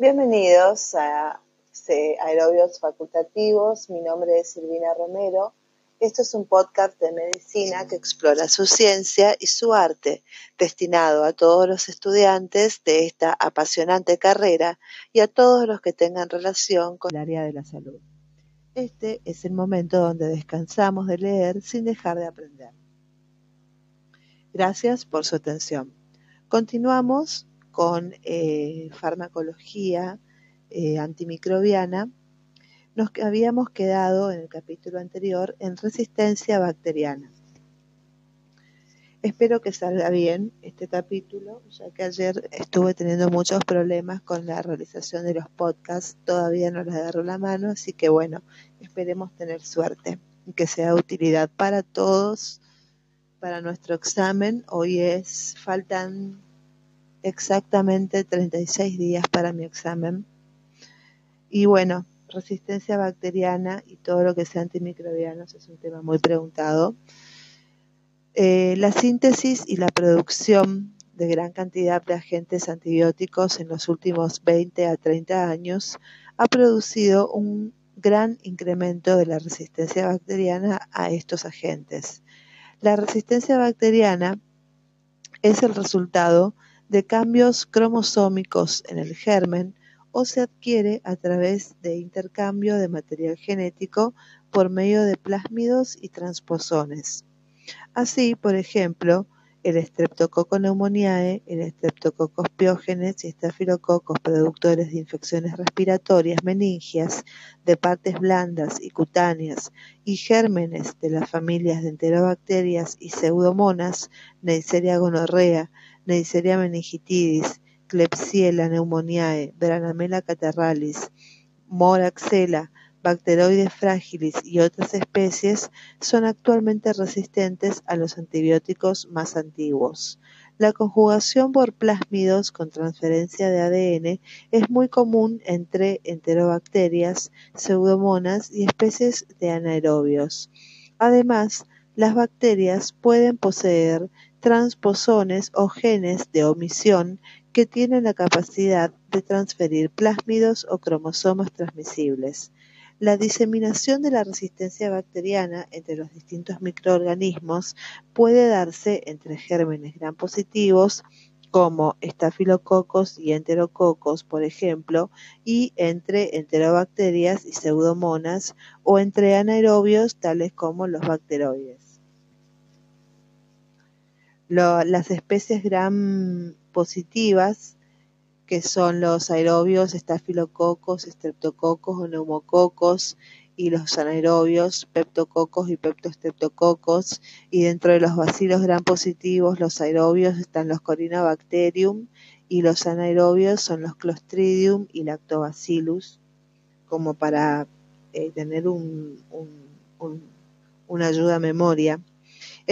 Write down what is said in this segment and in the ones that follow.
Bienvenidos a Aerobios Facultativos. Mi nombre es Silvina Romero. Esto es un podcast de medicina que explora su ciencia y su arte, destinado a todos los estudiantes de esta apasionante carrera y a todos los que tengan relación con el área de la salud. Este es el momento donde descansamos de leer sin dejar de aprender. Gracias por su atención. Continuamos con eh, farmacología eh, antimicrobiana, nos habíamos quedado en el capítulo anterior en resistencia bacteriana. Espero que salga bien este capítulo, ya que ayer estuve teniendo muchos problemas con la realización de los podcasts, todavía no les agarro la mano, así que bueno, esperemos tener suerte y que sea de utilidad para todos, para nuestro examen. Hoy es, faltan exactamente 36 días para mi examen. Y bueno, resistencia bacteriana y todo lo que sea antimicrobianos es un tema muy preguntado. Eh, la síntesis y la producción de gran cantidad de agentes antibióticos en los últimos 20 a 30 años ha producido un gran incremento de la resistencia bacteriana a estos agentes. La resistencia bacteriana es el resultado de cambios cromosómicos en el germen o se adquiere a través de intercambio de material genético por medio de plásmidos y transposones. Así, por ejemplo, el Streptococcus pneumoniae, el Streptococcus piógenes y estafilococos productores de infecciones respiratorias meningias de partes blandas y cutáneas y gérmenes de las familias de enterobacterias y pseudomonas, Neisseria gonorrea, Neisseria meningitidis, Klebsiella pneumoniae, Branamela catarralis, Moraxella, Bacteroides fragilis y otras especies son actualmente resistentes a los antibióticos más antiguos. La conjugación por plásmidos con transferencia de ADN es muy común entre enterobacterias, pseudomonas y especies de anaerobios. Además, las bacterias pueden poseer transposones o genes de omisión que tienen la capacidad de transferir plásmidos o cromosomas transmisibles. La diseminación de la resistencia bacteriana entre los distintos microorganismos puede darse entre gérmenes gram positivos como estafilococos y enterococos, por ejemplo, y entre enterobacterias y pseudomonas o entre anaerobios tales como los bacteroides las especies gram positivas, que son los aerobios, estafilococos, estreptococos o neumococos, y los anaerobios, peptococos y peptostreptococos, y dentro de los bacilos gram positivos, los aerobios están los Corynebacterium y los anaerobios son los Clostridium y Lactobacillus, como para eh, tener un, una ayuda a memoria.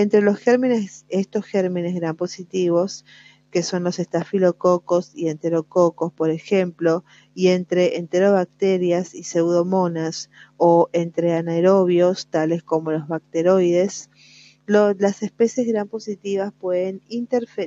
Entre los gérmenes, estos gérmenes gram positivos, que son los estafilococos y enterococos, por ejemplo, y entre enterobacterias y pseudomonas o entre anaerobios, tales como los bacteroides, las especies gram positivas pueden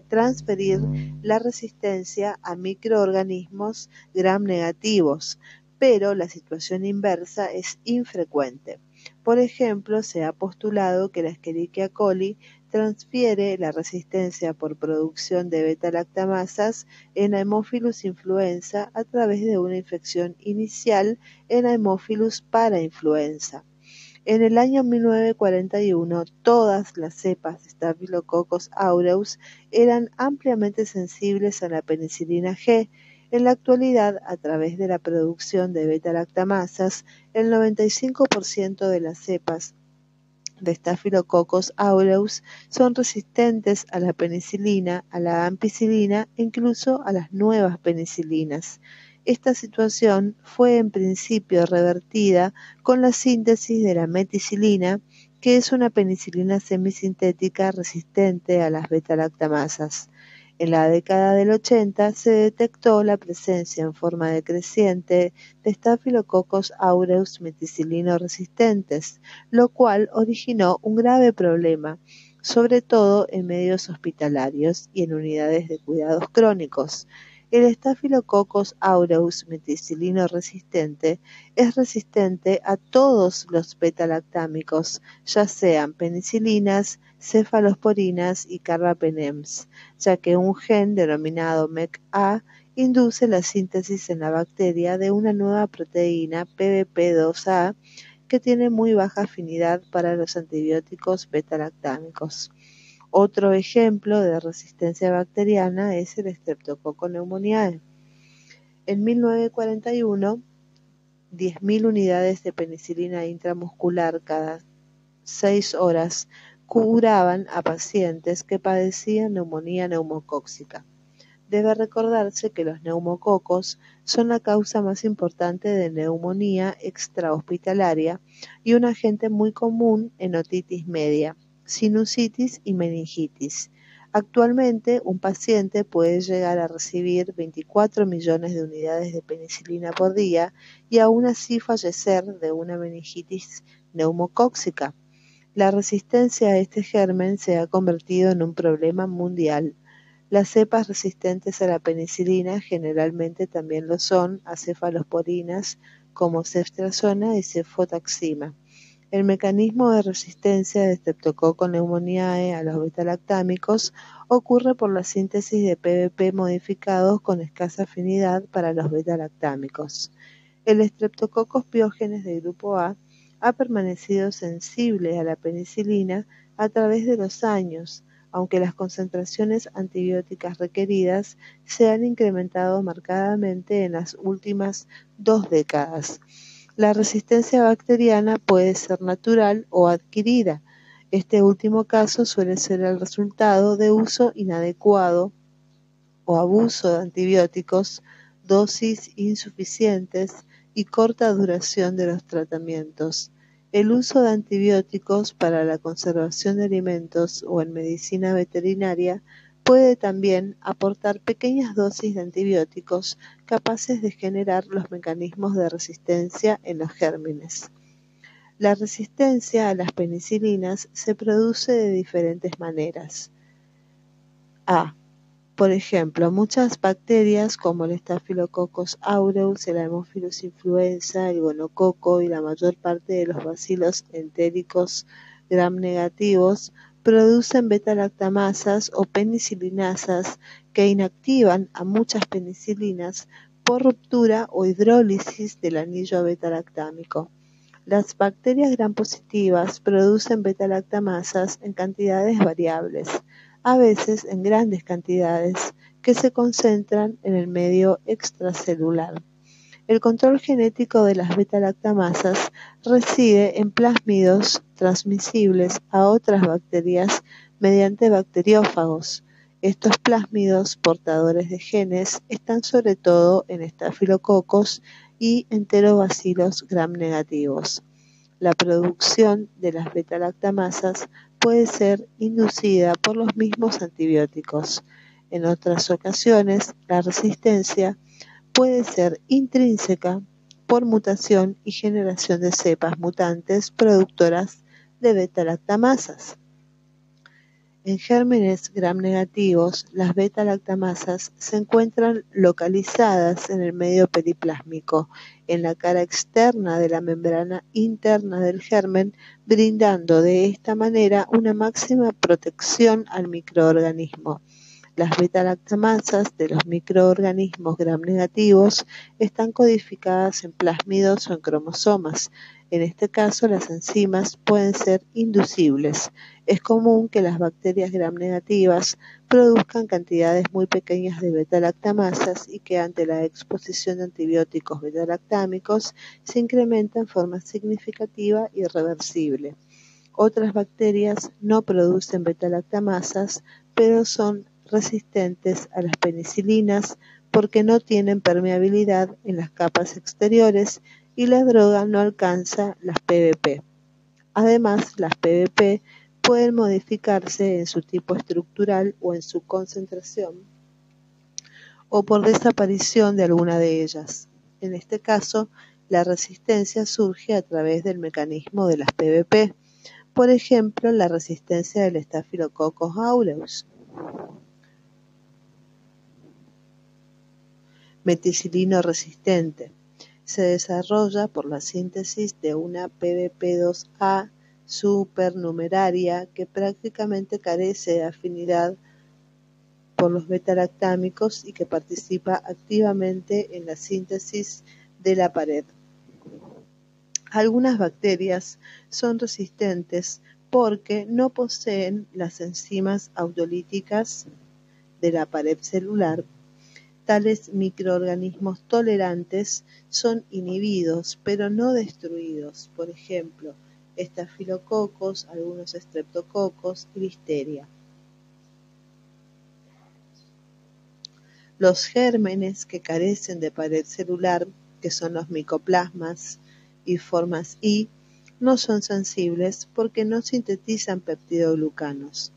transferir la resistencia a microorganismos gram negativos, pero la situación inversa es infrecuente. Por ejemplo, se ha postulado que la Escherichia coli transfiere la resistencia por producción de beta-lactamasas en Haemophilus influenza a través de una infección inicial en Haemophilus para-influenza. En el año 1941, todas las cepas de Staphylococcus aureus eran ampliamente sensibles a la penicilina G, en la actualidad, a través de la producción de beta-lactamasas, el 95% de las cepas de Staphylococcus aureus son resistentes a la penicilina, a la ampicilina e incluso a las nuevas penicilinas. Esta situación fue en principio revertida con la síntesis de la meticilina, que es una penicilina semisintética resistente a las beta-lactamasas. En la década del 80 se detectó la presencia en forma decreciente de Staphylococcus aureus meticilino resistentes, lo cual originó un grave problema, sobre todo en medios hospitalarios y en unidades de cuidados crónicos. El Staphylococcus aureus meticilino resistente es resistente a todos los beta-lactámicos, ya sean penicilinas, cefalosporinas y carbapenems, ya que un gen denominado MEC-A induce la síntesis en la bacteria de una nueva proteína PBP2A que tiene muy baja afinidad para los antibióticos beta-lactámicos. Otro ejemplo de resistencia bacteriana es el Streptococcus pneumoniae. En 1941, 10.000 unidades de penicilina intramuscular cada 6 horas curaban a pacientes que padecían neumonía neumocóxica. Debe recordarse que los neumococos son la causa más importante de neumonía extrahospitalaria y un agente muy común en otitis media sinusitis y meningitis. Actualmente, un paciente puede llegar a recibir 24 millones de unidades de penicilina por día y aún así fallecer de una meningitis neumocóxica. La resistencia a este germen se ha convertido en un problema mundial. Las cepas resistentes a la penicilina generalmente también lo son a cefalosporinas como ceftriaxona y cefotaxima. El mecanismo de resistencia de Streptococcus pneumoniae a los beta-lactámicos ocurre por la síntesis de PBP modificados con escasa afinidad para los beta-lactámicos. El Streptococcus piógenes del grupo A ha permanecido sensible a la penicilina a través de los años, aunque las concentraciones antibióticas requeridas se han incrementado marcadamente en las últimas dos décadas. La resistencia bacteriana puede ser natural o adquirida. Este último caso suele ser el resultado de uso inadecuado o abuso de antibióticos, dosis insuficientes y corta duración de los tratamientos. El uso de antibióticos para la conservación de alimentos o en medicina veterinaria Puede también aportar pequeñas dosis de antibióticos capaces de generar los mecanismos de resistencia en los gérmenes. La resistencia a las penicilinas se produce de diferentes maneras. A. Por ejemplo, muchas bacterias como el Staphylococcus aureus, el Haemophilus influenza, el gonococo y la mayor parte de los bacilos entéricos gram negativos producen beta-lactamasas o penicilinasas que inactivan a muchas penicilinas por ruptura o hidrólisis del anillo beta-lactámico. Las bacterias gram positivas producen beta-lactamasas en cantidades variables, a veces en grandes cantidades, que se concentran en el medio extracelular. El control genético de las beta-lactamasas reside en plásmidos transmisibles a otras bacterias mediante bacteriófagos. Estos plásmidos portadores de genes están sobre todo en estafilococos y enterobacilos gram negativos. La producción de las beta-lactamasas puede ser inducida por los mismos antibióticos. En otras ocasiones, la resistencia puede ser intrínseca por mutación y generación de cepas mutantes productoras de beta-lactamasas. En gérmenes gram negativos, las beta-lactamasas se encuentran localizadas en el medio periplásmico, en la cara externa de la membrana interna del germen, brindando de esta manera una máxima protección al microorganismo. Las beta-lactamasas de los microorganismos gram negativos están codificadas en plásmidos o en cromosomas. En este caso, las enzimas pueden ser inducibles. Es común que las bacterias gram negativas produzcan cantidades muy pequeñas de beta-lactamasas y que ante la exposición de antibióticos beta-lactámicos se incrementa en forma significativa y reversible. Otras bacterias no producen beta-lactamasas, pero son resistentes a las penicilinas porque no tienen permeabilidad en las capas exteriores y la droga no alcanza las PVP. Además, las PVP pueden modificarse en su tipo estructural o en su concentración o por desaparición de alguna de ellas. En este caso, la resistencia surge a través del mecanismo de las PVP, por ejemplo, la resistencia del Staphylococcus aureus. Meticilino resistente. Se desarrolla por la síntesis de una PBP2A supernumeraria que prácticamente carece de afinidad por los beta-lactámicos y que participa activamente en la síntesis de la pared. Algunas bacterias son resistentes porque no poseen las enzimas autolíticas de la pared celular. Tales microorganismos tolerantes son inhibidos pero no destruidos, por ejemplo, estafilococos, algunos estreptococos y listeria. Los gérmenes que carecen de pared celular, que son los micoplasmas y formas I, no son sensibles porque no sintetizan peptidoglucanos.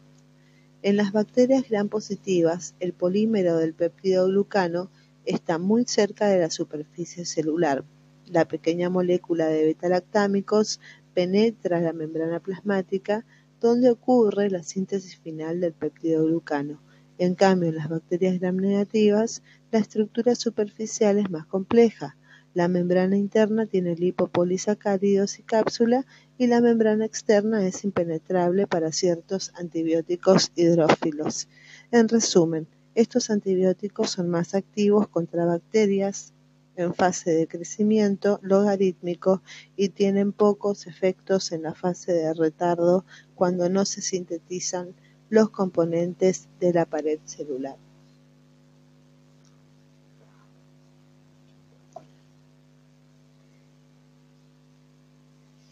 En las bacterias gram positivas, el polímero del peptidoglucano está muy cerca de la superficie celular. La pequeña molécula de beta-lactámicos penetra la membrana plasmática donde ocurre la síntesis final del peptidoglucano. En cambio, en las bacterias gram negativas, la estructura superficial es más compleja. La membrana interna tiene lipopolisacáridos y cápsula y la membrana externa es impenetrable para ciertos antibióticos hidrófilos. En resumen, estos antibióticos son más activos contra bacterias en fase de crecimiento logarítmico y tienen pocos efectos en la fase de retardo cuando no se sintetizan los componentes de la pared celular.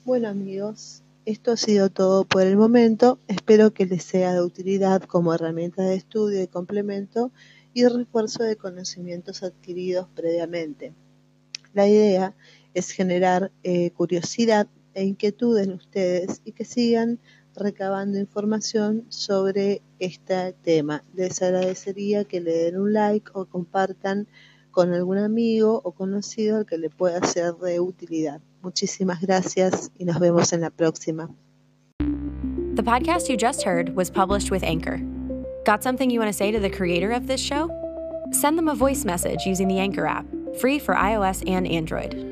Bueno amigos, esto ha sido todo por el momento. Espero que les sea de utilidad como herramienta de estudio y complemento y refuerzo de conocimientos adquiridos previamente. La idea es generar eh, curiosidad e inquietud en ustedes y que sigan recabando información sobre este tema. Les agradecería que le den un like o compartan con algún amigo o conocido al que le pueda ser de utilidad. Muchísimas gracias y nos vemos en la próxima. The podcast you just heard was published with Anchor. Got something you want to say to the creator of this show? Send them a voice message using the Anchor app, free for iOS and Android.